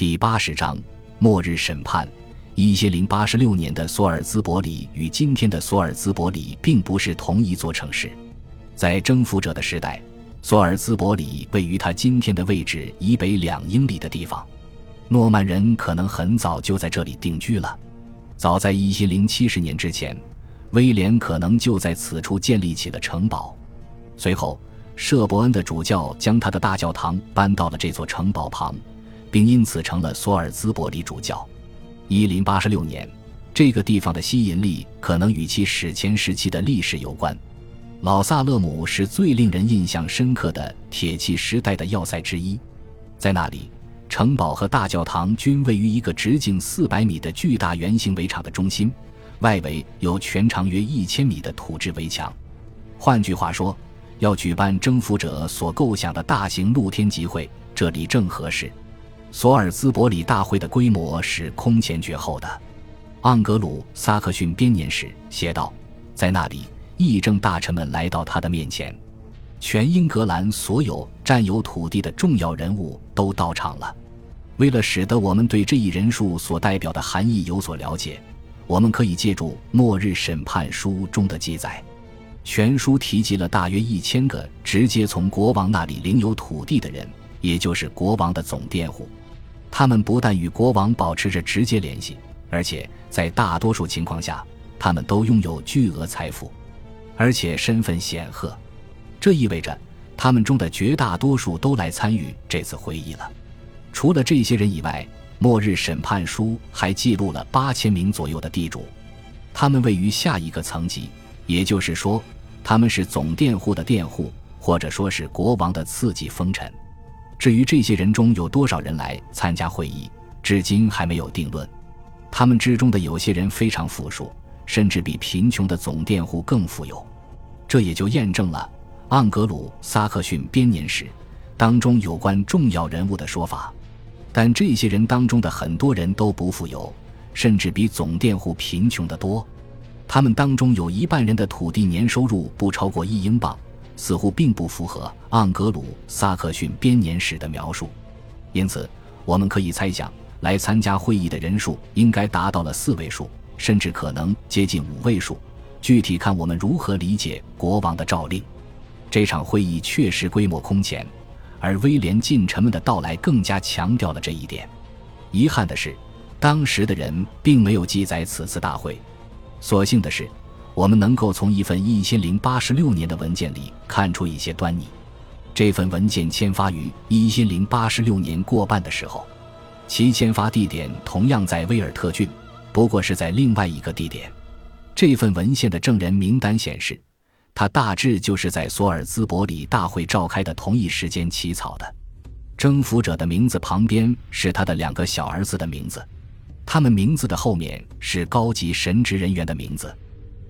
第八十章末日审判。一千零八十六年的索尔兹伯里与今天的索尔兹伯里并不是同一座城市。在征服者的时代，索尔兹伯里位于他今天的位置以北两英里的地方。诺曼人可能很早就在这里定居了。早在一千零七十年之前，威廉可能就在此处建立起了城堡。随后，舍伯恩的主教将他的大教堂搬到了这座城堡旁，并因此成了索尔兹伯里主教。一零八十六年，这个地方的吸引力可能与其史前时期的历史有关。老萨勒姆是最令人印象深刻的铁器时代的要塞之一，在那里，城堡和大教堂均位于一个直径四百米的巨大圆形围场的中心，外围有全长约一千米的土质围墙。换句话说，要举办征服者所构想的大型露天集会，这里正合适。索尔兹伯里大会的规模是空前绝后的。盎格鲁撒克逊编年史写道，在那里，议政大臣们来到他的面前，全英格兰所有占有土地的重要人物都到场了。为了使得我们对这一人数所代表的含义有所了解，我们可以借助《末日审判书》中的记载。全书提及了大约一千个直接从国王那里领有土地的人，也就是国王的总佃户。他们不但与国王保持着直接联系，而且在大多数情况下，他们都拥有巨额财富，而且身份显赫。这意味着他们中的绝大多数都来参与这次会议了。除了这些人以外，《末日审判书》还记录了八千名左右的地主，他们位于下一个层级。也就是说，他们是总佃户的佃户，或者说是国王的次级封臣。至于这些人中有多少人来参加会议，至今还没有定论。他们之中的有些人非常富庶，甚至比贫穷的总佃户更富有。这也就验证了《盎格鲁撒克逊编年史》当中有关重要人物的说法。但这些人当中的很多人都不富有，甚至比总佃户贫穷得多。他们当中有一半人的土地年收入不超过一英镑，似乎并不符合《盎格鲁撒克逊编年史》的描述。因此，我们可以猜想，来参加会议的人数应该达到了四位数，甚至可能接近五位数。具体看我们如何理解国王的诏令。这场会议确实规模空前，而威廉近臣们的到来更加强调了这一点。遗憾的是，当时的人并没有记载此次大会。所幸的是，我们能够从一份一千零八十六年的文件里看出一些端倪。这份文件签发于一千零八十六年过半的时候，其签发地点同样在威尔特郡，不过是在另外一个地点。这份文献的证人名单显示，他大致就是在索尔兹伯里大会召开的同一时间起草的。征服者的名字旁边是他的两个小儿子的名字。他们名字的后面是高级神职人员的名字，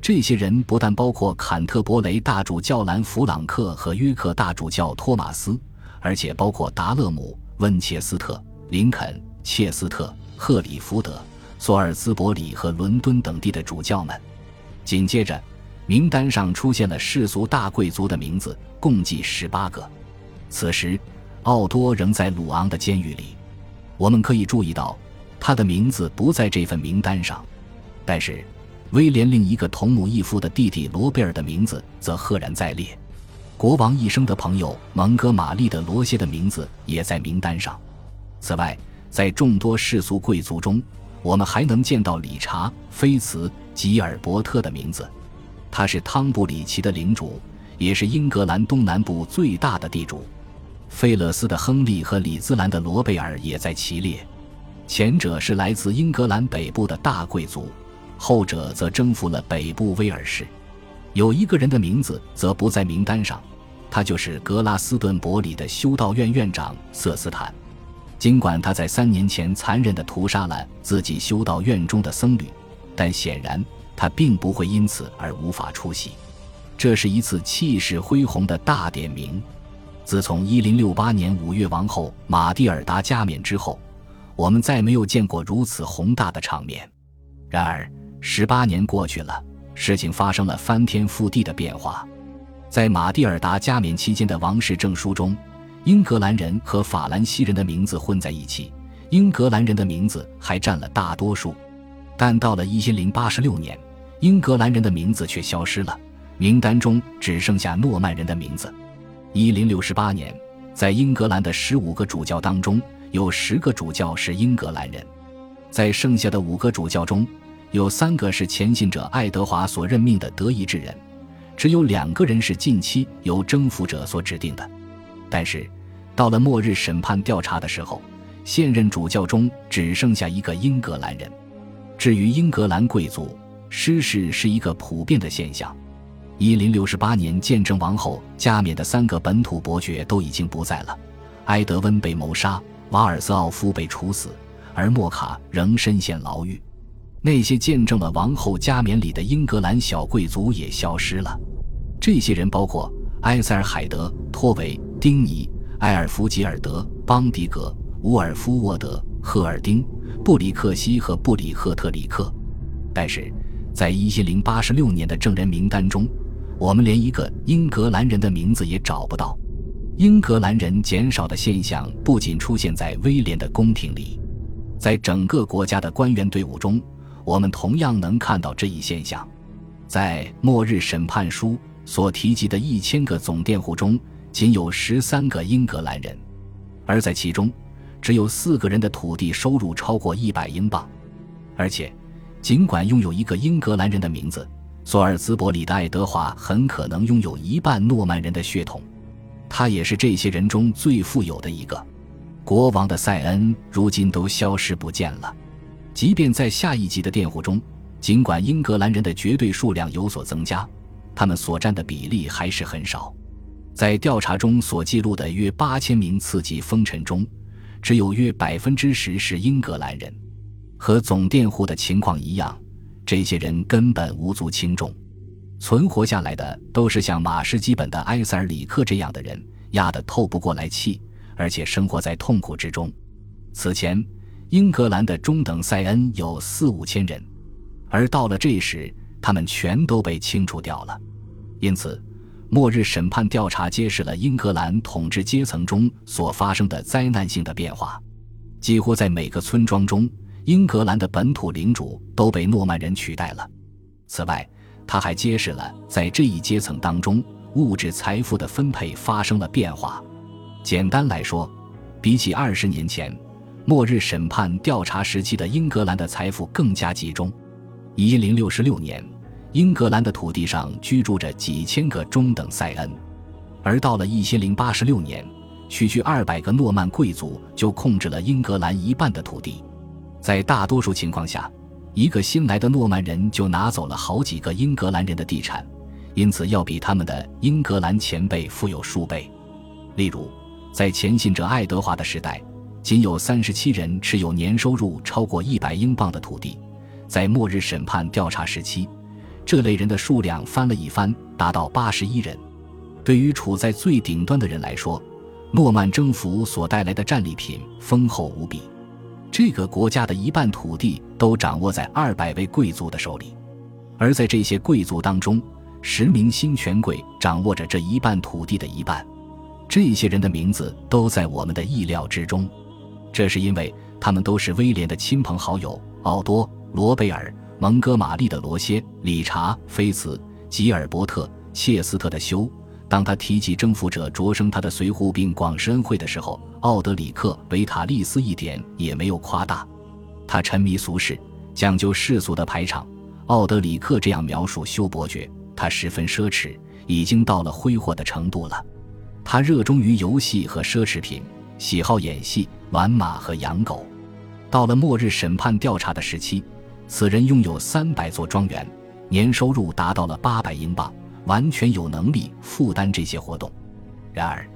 这些人不但包括坎特伯雷大主教兰弗朗克和约克大主教托马斯，而且包括达勒姆、温切斯特、林肯、切斯特、赫里福德、索尔兹伯里和伦敦等地的主教们。紧接着，名单上出现了世俗大贵族的名字，共计十八个。此时，奥多仍在鲁昂的监狱里。我们可以注意到。他的名字不在这份名单上，但是威廉另一个同母异父的弟弟罗贝尔的名字则赫然在列。国王一生的朋友蒙哥马利的罗歇的名字也在名单上。此外，在众多世俗贵族中，我们还能见到理查·菲茨吉尔伯特的名字，他是汤布里奇的领主，也是英格兰东南部最大的地主。费勒斯的亨利和里兹兰的罗贝尔也在其列。前者是来自英格兰北部的大贵族，后者则征服了北部威尔士。有一个人的名字则不在名单上，他就是格拉斯顿伯里的修道院院长瑟斯坦。尽管他在三年前残忍地屠杀了自己修道院中的僧侣，但显然他并不会因此而无法出席。这是一次气势恢宏的大点名。自从1068年五月王后玛蒂尔达加冕之后。我们再没有见过如此宏大的场面。然而，十八年过去了，事情发生了翻天覆地的变化。在马蒂尔达加冕期间的王室证书中，英格兰人和法兰西人的名字混在一起，英格兰人的名字还占了大多数。但到了一千零八十六年，英格兰人的名字却消失了，名单中只剩下诺曼人的名字。一零六八年，在英格兰的十五个主教当中，有十个主教是英格兰人，在剩下的五个主教中，有三个是前信者爱德华所任命的德意志人，只有两个人是近期由征服者所指定的。但是，到了末日审判调查的时候，现任主教中只剩下一个英格兰人。至于英格兰贵族失势是一个普遍的现象。一零六八年见证王后加冕的三个本土伯爵都已经不在了，埃德温被谋杀，瓦尔斯奥夫被处死，而莫卡仍深陷牢狱。那些见证了王后加冕礼的英格兰小贵族也消失了。这些人包括埃塞尔海德、托维、丁尼、埃尔弗吉尔德、邦迪格、乌尔夫沃德、赫尔丁。布里克西和布里赫特里克，但是在一千零八十六年的证人名单中，我们连一个英格兰人的名字也找不到。英格兰人减少的现象不仅出现在威廉的宫廷里，在整个国家的官员队伍中，我们同样能看到这一现象。在末日审判书所提及的一千个总佃户中，仅有十三个英格兰人，而在其中。只有四个人的土地收入超过一百英镑，而且，尽管拥有一个英格兰人的名字，索尔兹伯里的爱德华很可能拥有一半诺曼人的血统，他也是这些人中最富有的一个。国王的塞恩如今都消失不见了，即便在下一级的佃户中，尽管英格兰人的绝对数量有所增加，他们所占的比例还是很少。在调查中所记录的约八千名次级封臣中。只有约百分之十是英格兰人，和总佃户的情况一样，这些人根本无足轻重。存活下来的都是像马士基本的埃塞尔里克这样的人，压得透不过来气，而且生活在痛苦之中。此前，英格兰的中等塞恩有四五千人，而到了这时，他们全都被清除掉了。因此。末日审判调查揭示了英格兰统治阶层中所发生的灾难性的变化。几乎在每个村庄中，英格兰的本土领主都被诺曼人取代了。此外，他还揭示了在这一阶层当中，物质财富的分配发生了变化。简单来说，比起二十年前末日审判调查时期的英格兰的财富更加集中。一零六六年。英格兰的土地上居住着几千个中等塞恩，而到了一千零八十六年，区区二百个诺曼贵族就控制了英格兰一半的土地。在大多数情况下，一个新来的诺曼人就拿走了好几个英格兰人的地产，因此要比他们的英格兰前辈富有数倍。例如，在前信者爱德华的时代，仅有三十七人持有年收入超过一百英镑的土地；在末日审判调查时期，这类人的数量翻了一番，达到八十一人。对于处在最顶端的人来说，诺曼征服所带来的战利品丰厚无比。这个国家的一半土地都掌握在二百位贵族的手里，而在这些贵族当中，十名新权贵掌握着这一半土地的一半。这些人的名字都在我们的意料之中，这是因为他们都是威廉的亲朋好友：奥多、罗贝尔。蒙哥马利的罗歇、理查、菲茨、吉尔伯特、切斯特的修。当他提起征服者擢升他的随扈并广施恩惠的时候，奥德里克·维塔利斯一点也没有夸大。他沉迷俗世，讲究世俗的排场。奥德里克这样描述修伯爵：他十分奢侈，已经到了挥霍的程度了。他热衷于游戏和奢侈品，喜好演戏、玩马和养狗。到了末日审判调查的时期。此人拥有三百座庄园，年收入达到了八百英镑，完全有能力负担这些活动。然而，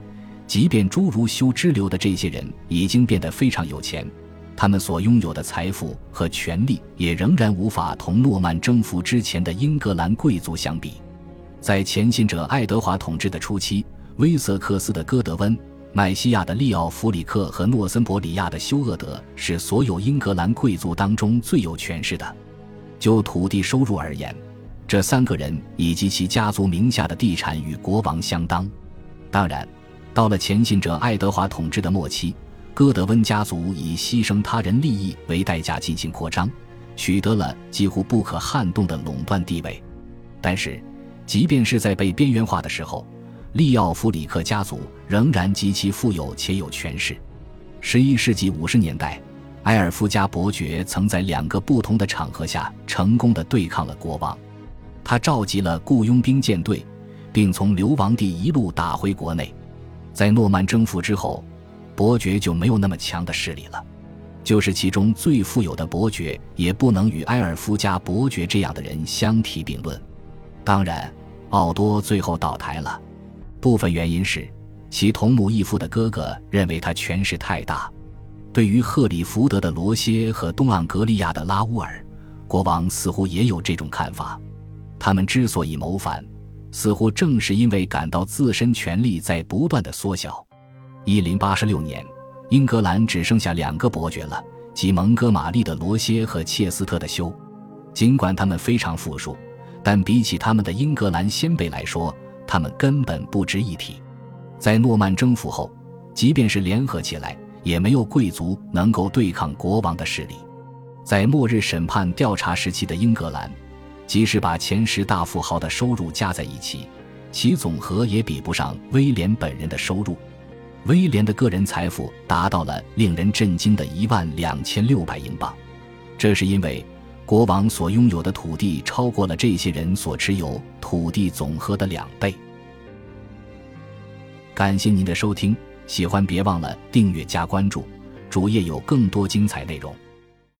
即便诸如修之流的这些人已经变得非常有钱，他们所拥有的财富和权力也仍然无法同诺曼征服之前的英格兰贵族相比。在前信者爱德华统治的初期，威瑟克斯的戈德温。麦西亚的利奥弗里克和诺森伯里亚的休厄德是所有英格兰贵族当中最有权势的。就土地收入而言，这三个人以及其家族名下的地产与国王相当。当然，到了前信者爱德华统治的末期，哥德温家族以牺牲他人利益为代价进行扩张，取得了几乎不可撼动的垄断地位。但是，即便是在被边缘化的时候，利奥弗里克家族仍然极其富有且有权势。十一世纪五十年代，埃尔夫加伯爵曾在两个不同的场合下成功的对抗了国王。他召集了雇佣兵舰队，并从流亡地一路打回国内。在诺曼征服之后，伯爵就没有那么强的势力了。就是其中最富有的伯爵，也不能与埃尔夫加伯爵这样的人相提并论。当然，奥多最后倒台了，部分原因是其同母异父的哥哥认为他权势太大。对于赫里福德的罗歇和东盎格利亚的拉乌尔，国王似乎也有这种看法。他们之所以谋反，似乎正是因为感到自身权力在不断的缩小。一零八十六年，英格兰只剩下两个伯爵了，即蒙哥马利的罗歇和切斯特的修。尽管他们非常富庶，但比起他们的英格兰先辈来说，他们根本不值一提。在诺曼征服后，即便是联合起来，也没有贵族能够对抗国王的势力。在末日审判调查时期的英格兰，即使把前十大富豪的收入加在一起，其总和也比不上威廉本人的收入。威廉的个人财富达到了令人震惊的一万两千六百英镑，这是因为国王所拥有的土地超过了这些人所持有土地总和的两倍。感谢您的收听，喜欢别忘了订阅加关注，主页有更多精彩内容。